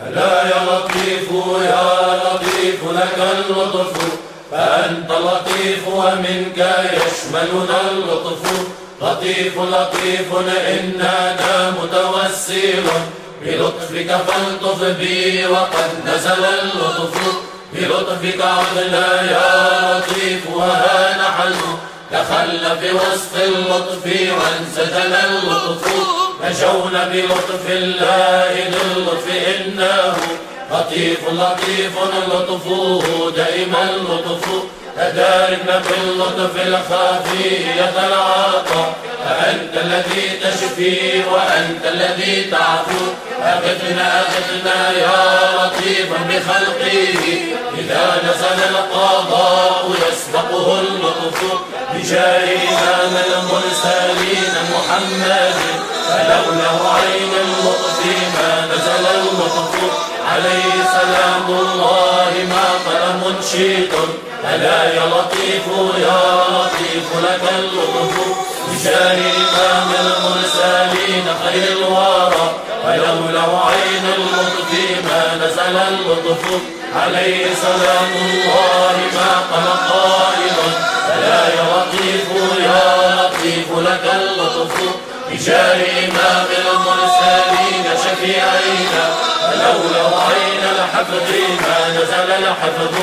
ألا يا لطيف يا لطيف لك اللطف. فأنت لطيف ومنك يشملنا اللطف. لطيف لطيف إن نادى متوسل. بلطفك فالطف بي وقد نزل اللطف. بلطفك عدنا يا لطيف وها نحن. دخل في وسط اللطف وانسجل اللطف. نجونا بلطف الله للطف إنه لطيف لطيف لطفه دائما لطف. تداركنا باللطف الخفي العطاء. أنت الذي تشفي وأنت الذي تعفو. أغثنا أغثنا يا لطيفا بخلقه. إذا نزل القضاء يسبقه اللطف. بجاه إمام المرسلين محمد. فلولا عين اللطف ما نزل اللطف عليه سلام الله ما قال منشد ألا يا لطيف يا لطيف لك اللطف. بجاه إمام المرسلين خير الورى. ولولا عين اللطف ما نزل اللطف. عليه سلام الله بجاه إمام المرسلين شفيعينا فلولا عين الحفظ ما نزل الحفظ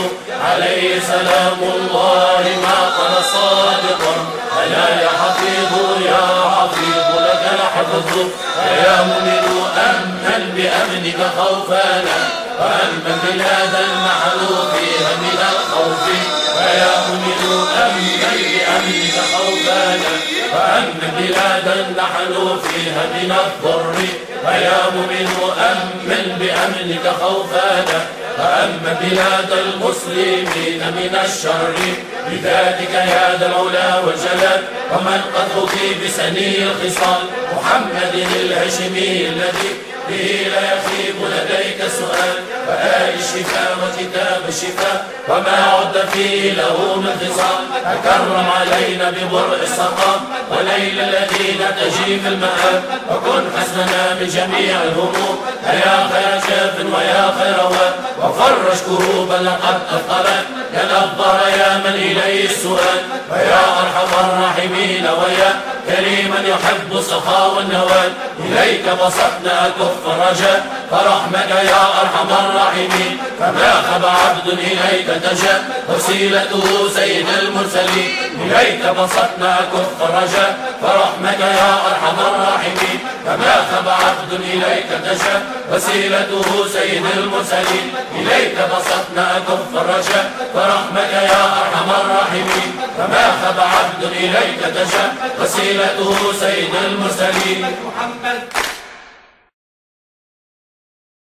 عليه سلام الله ما قال صادقا ألا يا حفيظ يا حفيظ لك الحفظ يا مؤمن أمن بأمنك خوفانا وأمن بلادا نحن فيها فيا مؤمن أمن خوفانا وأمن بلادا نحن فيها من الضر فيا مؤمن أمن بأمنك خوفانا فأما بلاد المسلمين من الشر بذاتك يا ذا العلا والجلال ومن قد خفي بسني الخصال محمد الهاشمي الذي به لا يخيب لديك سؤال وآل الشفاء وكتاب الشفاء وما عد فيه له من خصال تكرم علينا ببرء السقام وليل الذين تجي في المآب وكن حسننا من جميع الهموم. يا خير شاف ويا خير واد وفرج كروبا لقد أثقلت يا الأخبار يا من إليه السؤال ويا أرحم الراحمين. ويا كريما يحب السخاء والنوال إليك بسطنا كف رجاء فرحمك يا أرحم الراحمين. فما خب عبد إليك تجا. وسيلته سيد المرسلين. إليك بسطنا كف رجاء فرحمك يا أرحم الراحمين. فما خب عبد إليك تجا. وسيلته سيد المرسلين. إليك بسطنا كف الرجاء فرحمك يا أرحم الراحمين. فما خب عبد إليك تجا وسيلته سيد المرسلين. محمد